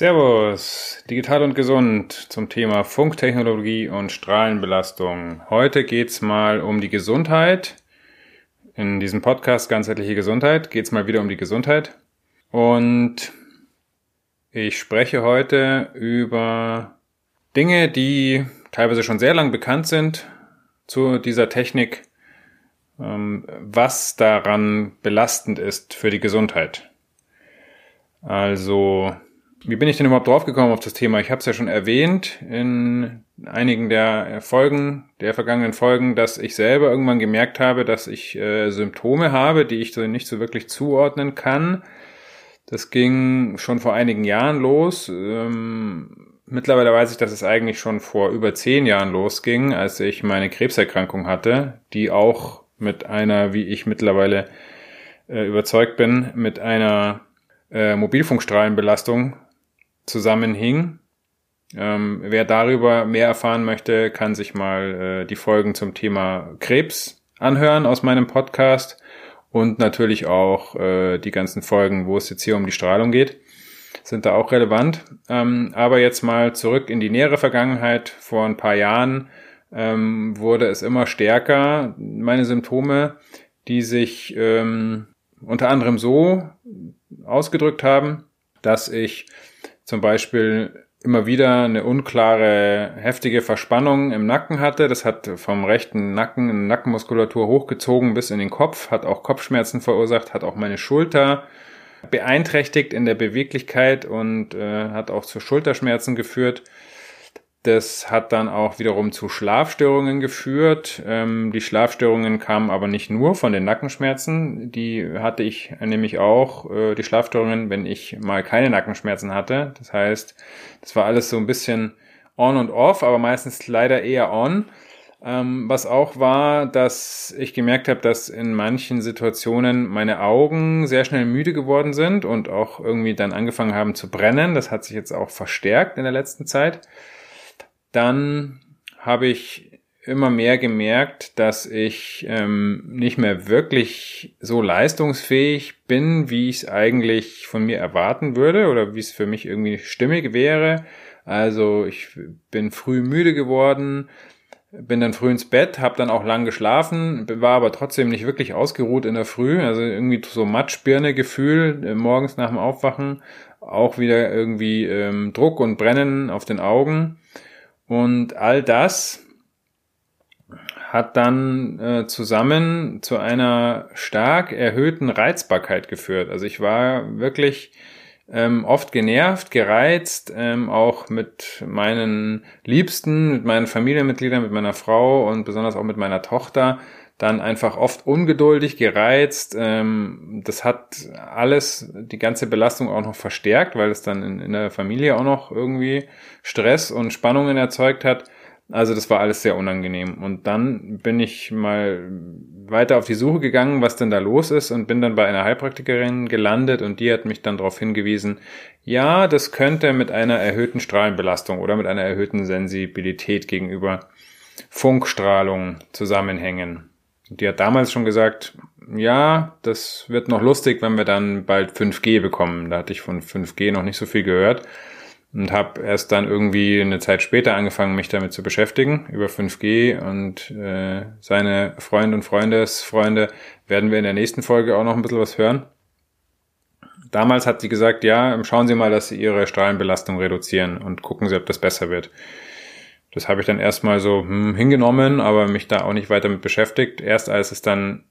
Servus, digital und gesund zum Thema Funktechnologie und Strahlenbelastung. Heute geht's mal um die Gesundheit. In diesem Podcast ganzheitliche Gesundheit geht's mal wieder um die Gesundheit. Und ich spreche heute über Dinge, die teilweise schon sehr lang bekannt sind zu dieser Technik, ähm, was daran belastend ist für die Gesundheit. Also wie bin ich denn überhaupt draufgekommen auf das Thema? Ich habe es ja schon erwähnt in einigen der Folgen, der vergangenen Folgen, dass ich selber irgendwann gemerkt habe, dass ich äh, Symptome habe, die ich so nicht so wirklich zuordnen kann. Das ging schon vor einigen Jahren los. Ähm, mittlerweile weiß ich, dass es eigentlich schon vor über zehn Jahren losging, als ich meine Krebserkrankung hatte, die auch mit einer, wie ich mittlerweile äh, überzeugt bin, mit einer äh, Mobilfunkstrahlenbelastung zusammenhing. Ähm, wer darüber mehr erfahren möchte, kann sich mal äh, die Folgen zum Thema Krebs anhören aus meinem Podcast und natürlich auch äh, die ganzen Folgen, wo es jetzt hier um die Strahlung geht, sind da auch relevant. Ähm, aber jetzt mal zurück in die nähere Vergangenheit. Vor ein paar Jahren ähm, wurde es immer stärker, meine Symptome, die sich ähm, unter anderem so ausgedrückt haben, dass ich zum Beispiel immer wieder eine unklare, heftige Verspannung im Nacken hatte. Das hat vom rechten Nacken, in Nackenmuskulatur hochgezogen bis in den Kopf, hat auch Kopfschmerzen verursacht, hat auch meine Schulter beeinträchtigt in der Beweglichkeit und äh, hat auch zu Schulterschmerzen geführt. Das hat dann auch wiederum zu Schlafstörungen geführt. Ähm, die Schlafstörungen kamen aber nicht nur von den Nackenschmerzen. Die hatte ich nämlich auch, äh, die Schlafstörungen, wenn ich mal keine Nackenschmerzen hatte. Das heißt, das war alles so ein bisschen on und off, aber meistens leider eher on. Ähm, was auch war, dass ich gemerkt habe, dass in manchen Situationen meine Augen sehr schnell müde geworden sind und auch irgendwie dann angefangen haben zu brennen. Das hat sich jetzt auch verstärkt in der letzten Zeit dann habe ich immer mehr gemerkt, dass ich ähm, nicht mehr wirklich so leistungsfähig bin, wie ich es eigentlich von mir erwarten würde oder wie es für mich irgendwie stimmig wäre. Also ich bin früh müde geworden, bin dann früh ins Bett, habe dann auch lang geschlafen, war aber trotzdem nicht wirklich ausgeruht in der Früh, also irgendwie so Matschbirne-Gefühl äh, morgens nach dem Aufwachen, auch wieder irgendwie ähm, Druck und Brennen auf den Augen und all das hat dann äh, zusammen zu einer stark erhöhten Reizbarkeit geführt. Also ich war wirklich ähm, oft genervt, gereizt, ähm, auch mit meinen Liebsten, mit meinen Familienmitgliedern, mit meiner Frau und besonders auch mit meiner Tochter dann einfach oft ungeduldig, gereizt. Ähm, das hat alles, die ganze Belastung auch noch verstärkt, weil es dann in, in, der Familie auch noch irgendwie Stress und Spannungen erzeugt hat. Also das war alles sehr unangenehm. Und dann bin ich mal weiter auf die Suche gegangen, was denn da los ist und bin dann bei einer Heilpraktikerin gelandet und die hat mich dann darauf hingewiesen, ja, das könnte mit einer erhöhten Strahlenbelastung oder mit einer erhöhten Sensibilität gegenüber Funkstrahlung zusammenhängen. Die hat damals schon gesagt, ja, das wird noch lustig, wenn wir dann bald 5G bekommen. Da hatte ich von 5G noch nicht so viel gehört und habe erst dann irgendwie eine Zeit später angefangen, mich damit zu beschäftigen über 5G und äh, seine Freunde und Freundesfreunde werden wir in der nächsten Folge auch noch ein bisschen was hören. Damals hat sie gesagt, ja, schauen Sie mal, dass Sie Ihre Strahlenbelastung reduzieren und gucken Sie, ob das besser wird. Das habe ich dann erstmal so hm, hingenommen, aber mich da auch nicht weiter mit beschäftigt. Erst als es dann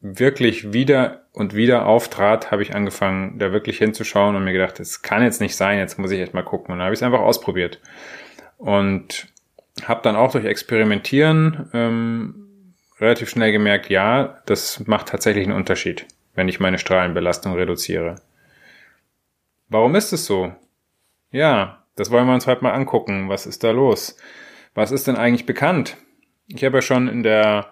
wirklich wieder und wieder auftrat, habe ich angefangen, da wirklich hinzuschauen und mir gedacht, es kann jetzt nicht sein, jetzt muss ich echt mal gucken. Und dann habe ich es einfach ausprobiert. Und habe dann auch durch Experimentieren ähm, relativ schnell gemerkt, ja, das macht tatsächlich einen Unterschied, wenn ich meine Strahlenbelastung reduziere. Warum ist es so? Ja, das wollen wir uns heute mal angucken. Was ist da los? Was ist denn eigentlich bekannt? Ich habe ja schon in der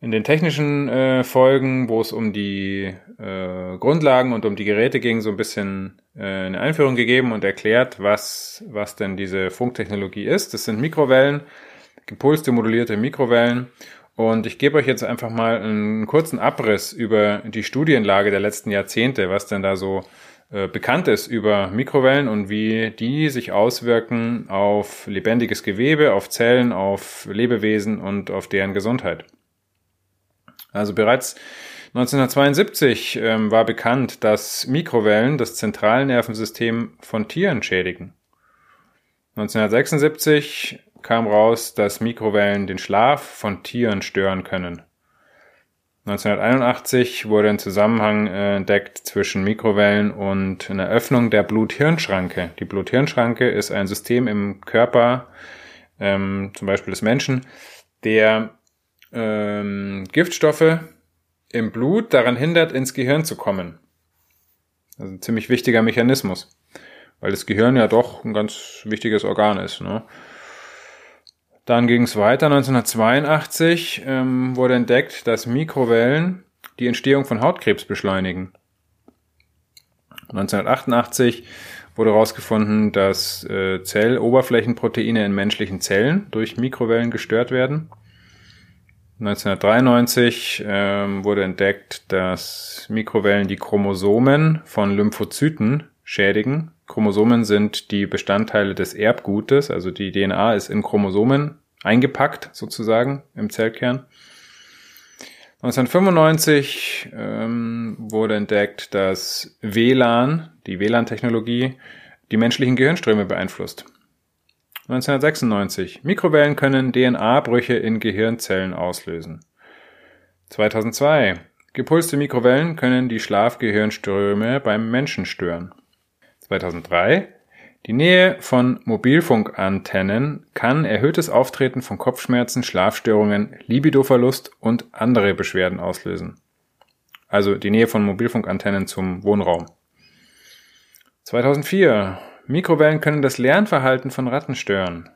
in den technischen äh, Folgen, wo es um die äh, Grundlagen und um die Geräte ging, so ein bisschen äh, eine Einführung gegeben und erklärt, was, was denn diese Funktechnologie ist. Das sind Mikrowellen, gepulste, modulierte Mikrowellen. Und ich gebe euch jetzt einfach mal einen kurzen Abriss über die Studienlage der letzten Jahrzehnte, was denn da so äh, bekannt ist über Mikrowellen und wie die sich auswirken auf lebendiges Gewebe, auf Zellen, auf Lebewesen und auf deren Gesundheit. Also bereits 1972 ähm, war bekannt, dass Mikrowellen das Zentralnervensystem von Tieren schädigen. 1976 kam raus, dass Mikrowellen den Schlaf von Tieren stören können. 1981 wurde ein Zusammenhang äh, entdeckt zwischen Mikrowellen und einer Öffnung der Blut-Hirn-Schranke. Die Blut-Hirn-Schranke ist ein System im Körper, ähm, zum Beispiel des Menschen, der ähm, Giftstoffe im Blut daran hindert, ins Gehirn zu kommen. Also ein ziemlich wichtiger Mechanismus, weil das Gehirn ja doch ein ganz wichtiges Organ ist. Ne? Dann ging es weiter. 1982 ähm, wurde entdeckt, dass Mikrowellen die Entstehung von Hautkrebs beschleunigen. 1988 wurde herausgefunden, dass äh, Zelloberflächenproteine in menschlichen Zellen durch Mikrowellen gestört werden. 1993 ähm, wurde entdeckt, dass Mikrowellen die Chromosomen von Lymphozyten schädigen. Chromosomen sind die Bestandteile des Erbgutes, also die DNA ist in Chromosomen eingepackt sozusagen im Zellkern. 1995 ähm, wurde entdeckt, dass WLAN, die WLAN-Technologie, die menschlichen Gehirnströme beeinflusst. 1996. Mikrowellen können DNA-Brüche in Gehirnzellen auslösen. 2002. Gepulste Mikrowellen können die Schlafgehirnströme beim Menschen stören. 2003. Die Nähe von Mobilfunkantennen kann erhöhtes Auftreten von Kopfschmerzen, Schlafstörungen, Libidoverlust und andere Beschwerden auslösen. Also die Nähe von Mobilfunkantennen zum Wohnraum. 2004. Mikrowellen können das Lernverhalten von Ratten stören.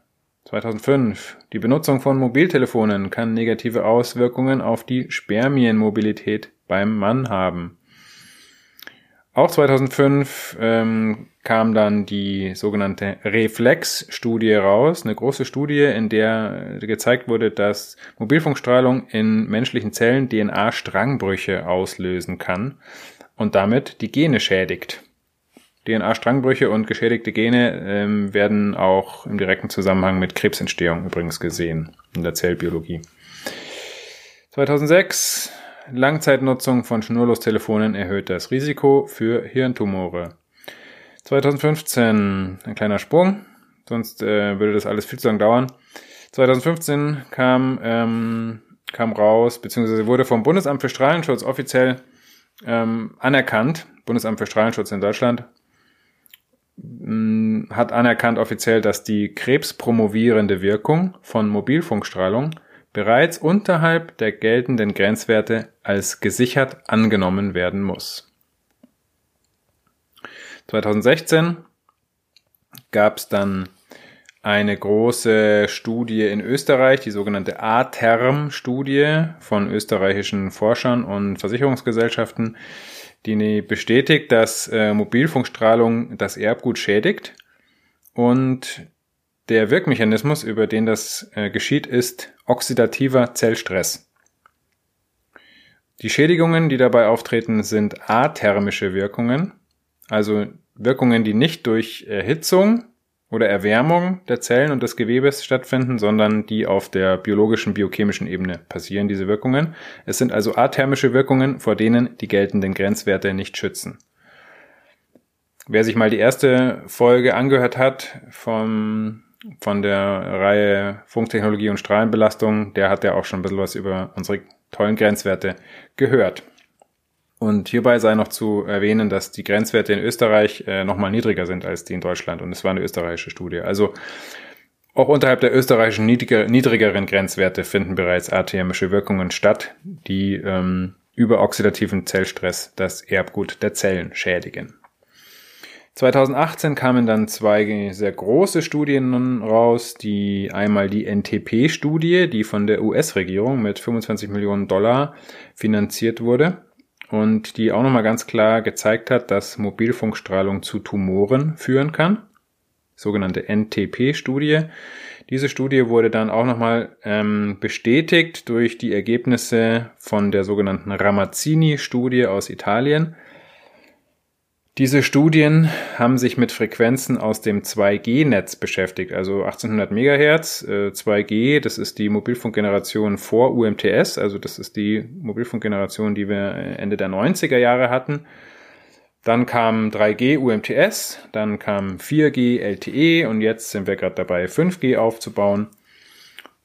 2005. Die Benutzung von Mobiltelefonen kann negative Auswirkungen auf die Spermienmobilität beim Mann haben. Auch 2005 ähm, kam dann die sogenannte Reflex-Studie raus, eine große Studie, in der gezeigt wurde, dass Mobilfunkstrahlung in menschlichen Zellen DNA-Strangbrüche auslösen kann und damit die Gene schädigt. DNA-Strangbrüche und geschädigte Gene ähm, werden auch im direkten Zusammenhang mit Krebsentstehung übrigens gesehen in der Zellbiologie. 2006 Langzeitnutzung von Schnurlostelefonen erhöht das Risiko für Hirntumore. 2015 ein kleiner Sprung, sonst äh, würde das alles viel zu lang dauern. 2015 kam ähm, kam raus, beziehungsweise wurde vom Bundesamt für Strahlenschutz offiziell ähm, anerkannt, Bundesamt für Strahlenschutz in Deutschland, Mm, hat anerkannt offiziell, dass die krebspromovierende Wirkung von Mobilfunkstrahlung bereits unterhalb der geltenden Grenzwerte als gesichert angenommen werden muss. 2016 gab es dann eine große Studie in Österreich, die sogenannte A-Term-Studie von österreichischen Forschern und Versicherungsgesellschaften, die bestätigt, dass äh, Mobilfunkstrahlung das Erbgut schädigt und der Wirkmechanismus, über den das äh, geschieht, ist oxidativer Zellstress. Die Schädigungen, die dabei auftreten, sind athermische Wirkungen, also Wirkungen, die nicht durch Erhitzung oder Erwärmung der Zellen und des Gewebes stattfinden, sondern die auf der biologischen, biochemischen Ebene passieren, diese Wirkungen. Es sind also athermische Wirkungen, vor denen die geltenden Grenzwerte nicht schützen. Wer sich mal die erste Folge angehört hat vom, von der Reihe Funktechnologie und Strahlenbelastung, der hat ja auch schon ein bisschen was über unsere tollen Grenzwerte gehört. Und hierbei sei noch zu erwähnen, dass die Grenzwerte in Österreich äh, nochmal niedriger sind als die in Deutschland. Und es war eine österreichische Studie. Also auch unterhalb der österreichischen niedriger, niedrigeren Grenzwerte finden bereits athemische Wirkungen statt, die ähm, über oxidativen Zellstress das Erbgut der Zellen schädigen. 2018 kamen dann zwei sehr große Studien raus, die einmal die NTP-Studie, die von der US-Regierung mit 25 Millionen Dollar finanziert wurde und die auch nochmal ganz klar gezeigt hat, dass Mobilfunkstrahlung zu Tumoren führen kann. Sogenannte NTP-Studie. Diese Studie wurde dann auch nochmal ähm, bestätigt durch die Ergebnisse von der sogenannten Ramazzini-Studie aus Italien. Diese Studien haben sich mit Frequenzen aus dem 2G-Netz beschäftigt, also 1800 Megahertz, äh, 2G, das ist die Mobilfunkgeneration vor UMTS, also das ist die Mobilfunkgeneration, die wir Ende der 90er Jahre hatten. Dann kam 3G UMTS, dann kam 4G LTE und jetzt sind wir gerade dabei, 5G aufzubauen.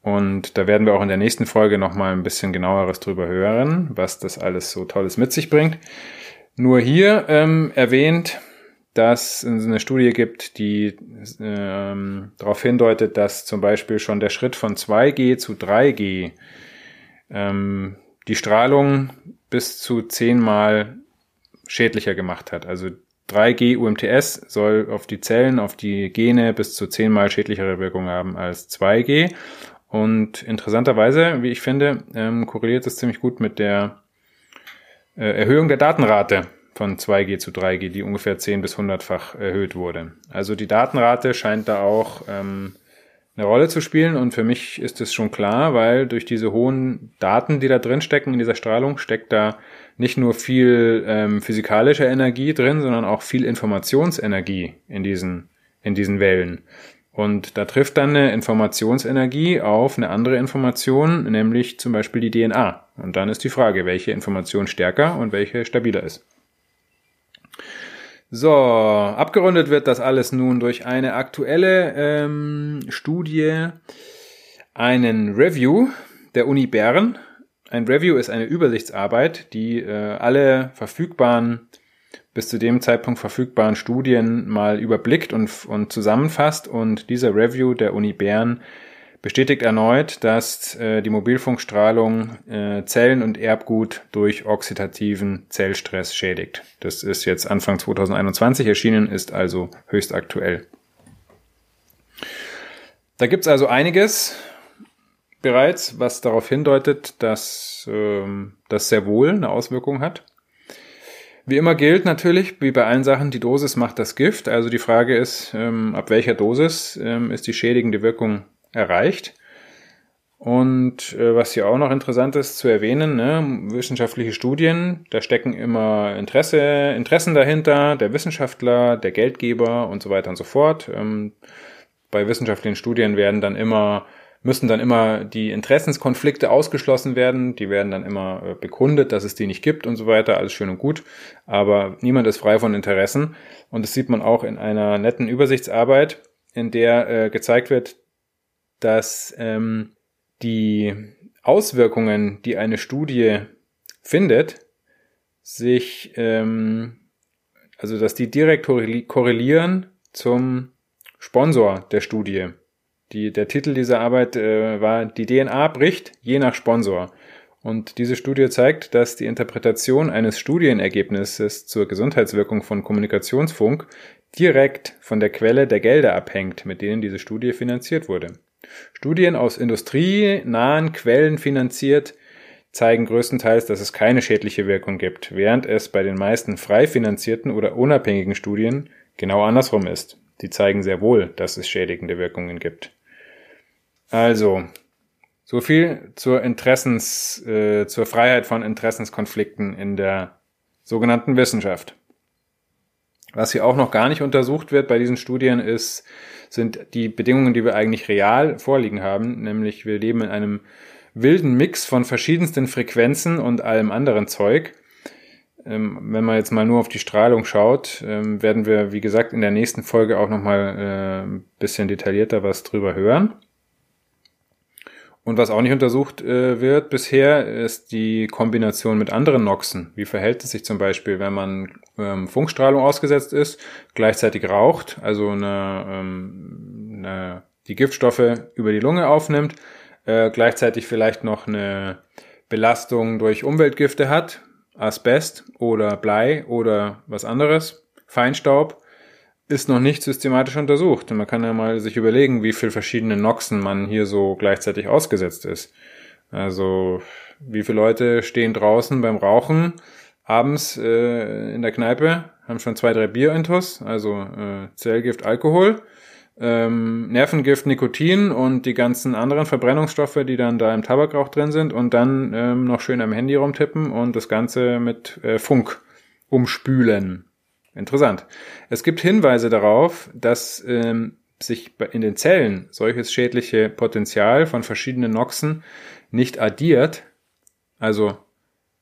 Und da werden wir auch in der nächsten Folge nochmal ein bisschen genaueres drüber hören, was das alles so Tolles mit sich bringt. Nur hier ähm, erwähnt, dass es eine Studie gibt, die ähm, darauf hindeutet, dass zum Beispiel schon der Schritt von 2G zu 3G ähm, die Strahlung bis zu zehnmal schädlicher gemacht hat. Also 3G UMTS soll auf die Zellen, auf die Gene bis zu zehnmal schädlichere Wirkung haben als 2G. Und interessanterweise, wie ich finde, ähm, korreliert das ziemlich gut mit der Erhöhung der Datenrate von 2G zu 3G, die ungefähr 10 bis 100-fach erhöht wurde. Also die Datenrate scheint da auch ähm, eine Rolle zu spielen und für mich ist es schon klar, weil durch diese hohen Daten, die da drin stecken in dieser Strahlung, steckt da nicht nur viel ähm, physikalische Energie drin, sondern auch viel Informationsenergie in diesen, in diesen Wellen. Und da trifft dann eine Informationsenergie auf eine andere Information, nämlich zum Beispiel die DNA. Und dann ist die Frage, welche Information stärker und welche stabiler ist. So, abgerundet wird das alles nun durch eine aktuelle ähm, Studie, einen Review der Uni Bern. Ein Review ist eine Übersichtsarbeit, die äh, alle verfügbaren bis zu dem Zeitpunkt verfügbaren Studien mal überblickt und, und zusammenfasst. Und dieser Review der Uni Bern bestätigt erneut, dass äh, die Mobilfunkstrahlung äh, Zellen und Erbgut durch oxidativen Zellstress schädigt. Das ist jetzt Anfang 2021 erschienen, ist also höchst aktuell. Da gibt's also einiges bereits, was darauf hindeutet, dass ähm, das sehr wohl eine Auswirkung hat. Wie immer gilt natürlich, wie bei allen Sachen, die Dosis macht das Gift. Also die Frage ist, ähm, ab welcher Dosis ähm, ist die schädigende Wirkung erreicht. Und äh, was hier auch noch interessant ist zu erwähnen, ne, wissenschaftliche Studien, da stecken immer Interesse, Interessen dahinter, der Wissenschaftler, der Geldgeber und so weiter und so fort. Ähm, bei wissenschaftlichen Studien werden dann immer müssen dann immer die Interessenskonflikte ausgeschlossen werden, die werden dann immer äh, begründet, dass es die nicht gibt und so weiter, alles schön und gut, aber niemand ist frei von Interessen. Und das sieht man auch in einer netten Übersichtsarbeit, in der äh, gezeigt wird, dass ähm, die Auswirkungen, die eine Studie findet, sich, ähm, also dass die direkt korrelieren zum Sponsor der Studie. Die, der Titel dieser Arbeit äh, war Die DNA bricht je nach Sponsor. Und diese Studie zeigt, dass die Interpretation eines Studienergebnisses zur Gesundheitswirkung von Kommunikationsfunk direkt von der Quelle der Gelder abhängt, mit denen diese Studie finanziert wurde. Studien aus industrienahen Quellen finanziert zeigen größtenteils, dass es keine schädliche Wirkung gibt, während es bei den meisten frei finanzierten oder unabhängigen Studien genau andersrum ist. Die zeigen sehr wohl, dass es schädigende Wirkungen gibt. Also, so viel zur Interessens, äh, zur Freiheit von Interessenskonflikten in der sogenannten Wissenschaft. Was hier auch noch gar nicht untersucht wird bei diesen Studien ist, sind die Bedingungen, die wir eigentlich real vorliegen haben, nämlich wir leben in einem wilden Mix von verschiedensten Frequenzen und allem anderen Zeug. Ähm, wenn man jetzt mal nur auf die Strahlung schaut, ähm, werden wir, wie gesagt, in der nächsten Folge auch nochmal äh, ein bisschen detaillierter was drüber hören. Und was auch nicht untersucht äh, wird bisher, ist die Kombination mit anderen Noxen. Wie verhält es sich zum Beispiel, wenn man ähm, Funkstrahlung ausgesetzt ist, gleichzeitig raucht, also eine, ähm, eine, die Giftstoffe über die Lunge aufnimmt, äh, gleichzeitig vielleicht noch eine Belastung durch Umweltgifte hat, Asbest oder Blei oder was anderes, Feinstaub, ist noch nicht systematisch untersucht. Man kann ja mal sich überlegen, wie viel verschiedene Noxen man hier so gleichzeitig ausgesetzt ist. Also, wie viele Leute stehen draußen beim Rauchen abends äh, in der Kneipe, haben schon zwei, drei Bierintus, also äh, Zellgift, Alkohol, ähm, Nervengift, Nikotin und die ganzen anderen Verbrennungsstoffe, die dann da im Tabakrauch drin sind und dann ähm, noch schön am Handy rumtippen und das Ganze mit äh, Funk umspülen. Interessant. Es gibt Hinweise darauf, dass ähm, sich in den Zellen solches schädliche Potenzial von verschiedenen Noxen nicht addiert. Also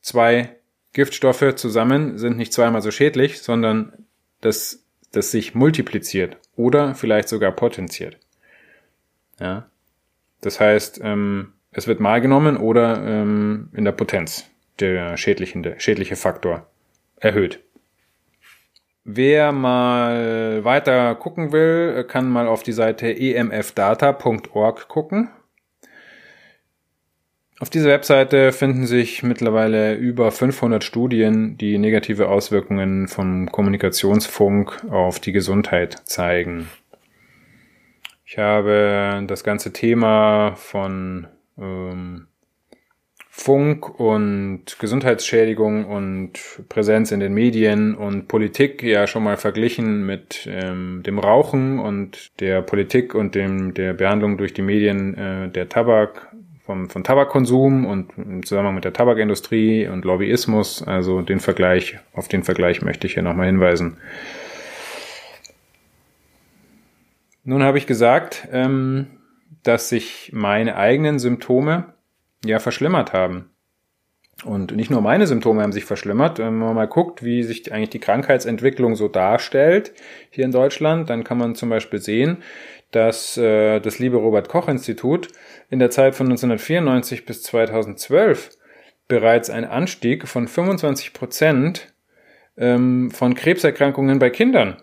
zwei Giftstoffe zusammen sind nicht zweimal so schädlich, sondern dass das sich multipliziert oder vielleicht sogar potenziert. Ja. Das heißt, ähm, es wird mal genommen oder ähm, in der Potenz der schädliche, schädliche Faktor erhöht. Wer mal weiter gucken will, kann mal auf die Seite emfdata.org gucken. Auf dieser Webseite finden sich mittlerweile über 500 Studien, die negative Auswirkungen vom Kommunikationsfunk auf die Gesundheit zeigen. Ich habe das ganze Thema von ähm, Funk und Gesundheitsschädigung und Präsenz in den Medien und Politik ja schon mal verglichen mit ähm, dem Rauchen und der Politik und dem der Behandlung durch die Medien äh, der Tabak vom, von Tabakkonsum und im Zusammenhang mit der Tabakindustrie und Lobbyismus. Also den Vergleich, auf den Vergleich möchte ich hier nochmal hinweisen. Nun habe ich gesagt, ähm, dass sich meine eigenen Symptome ja verschlimmert haben. Und nicht nur meine Symptome haben sich verschlimmert. Wenn man mal guckt, wie sich eigentlich die Krankheitsentwicklung so darstellt hier in Deutschland, dann kann man zum Beispiel sehen, dass äh, das liebe Robert Koch Institut in der Zeit von 1994 bis 2012 bereits einen Anstieg von 25 Prozent ähm, von Krebserkrankungen bei Kindern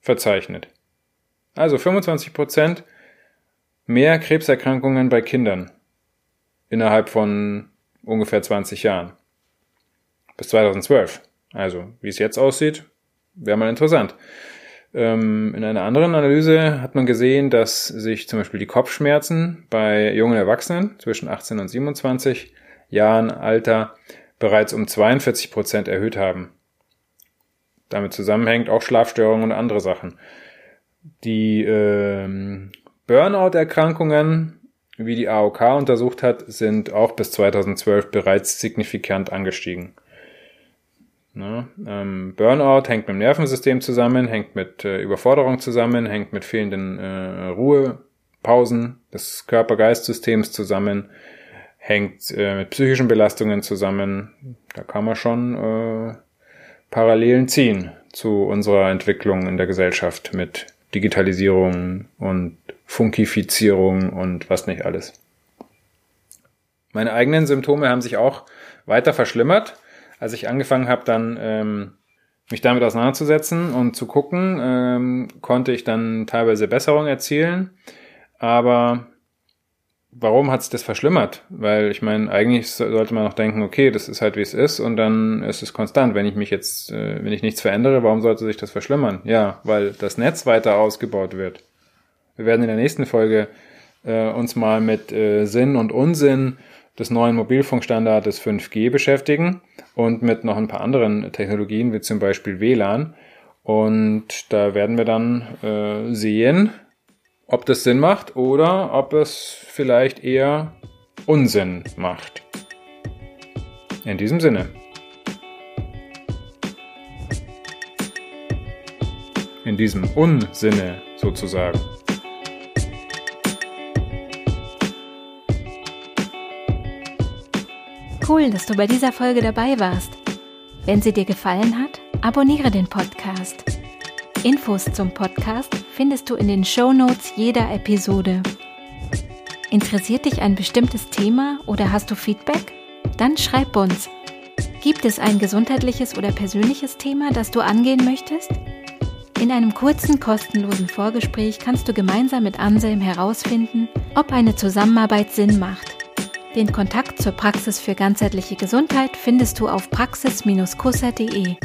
verzeichnet. Also 25 Prozent mehr Krebserkrankungen bei Kindern innerhalb von ungefähr 20 Jahren. Bis 2012. Also, wie es jetzt aussieht, wäre mal interessant. Ähm, in einer anderen Analyse hat man gesehen, dass sich zum Beispiel die Kopfschmerzen bei jungen Erwachsenen zwischen 18 und 27 Jahren Alter bereits um 42 Prozent erhöht haben. Damit zusammenhängt auch Schlafstörungen und andere Sachen. Die ähm, Burnout-Erkrankungen, wie die AOK untersucht hat, sind auch bis 2012 bereits signifikant angestiegen. Ne? Ähm, Burnout hängt mit dem Nervensystem zusammen, hängt mit äh, Überforderung zusammen, hängt mit fehlenden äh, Ruhepausen des Körper-Geist-Systems zusammen, hängt äh, mit psychischen Belastungen zusammen. Da kann man schon äh, Parallelen ziehen zu unserer Entwicklung in der Gesellschaft mit Digitalisierung und Funkifizierung und was nicht alles. Meine eigenen Symptome haben sich auch weiter verschlimmert als ich angefangen habe, dann ähm, mich damit auseinanderzusetzen und zu gucken, ähm, konnte ich dann teilweise Besserung erzielen. Aber warum hat sich das verschlimmert? Weil ich meine, eigentlich sollte man noch denken, okay, das ist halt wie es ist und dann ist es konstant. Wenn ich mich jetzt, äh, wenn ich nichts verändere, warum sollte sich das verschlimmern? Ja, weil das Netz weiter ausgebaut wird. Wir werden in der nächsten Folge äh, uns mal mit äh, Sinn und Unsinn des neuen Mobilfunkstandards 5G beschäftigen und mit noch ein paar anderen Technologien, wie zum Beispiel WLAN. Und da werden wir dann äh, sehen, ob das Sinn macht oder ob es vielleicht eher Unsinn macht. In diesem Sinne. In diesem Unsinne sozusagen. Cool, dass du bei dieser Folge dabei warst. Wenn sie dir gefallen hat, abonniere den Podcast. Infos zum Podcast findest du in den Show Notes jeder Episode. Interessiert dich ein bestimmtes Thema oder hast du Feedback? Dann schreib uns. Gibt es ein gesundheitliches oder persönliches Thema, das du angehen möchtest? In einem kurzen, kostenlosen Vorgespräch kannst du gemeinsam mit Anselm herausfinden, ob eine Zusammenarbeit Sinn macht. Den Kontakt zur Praxis für ganzheitliche Gesundheit findest du auf praxis-kusser.de.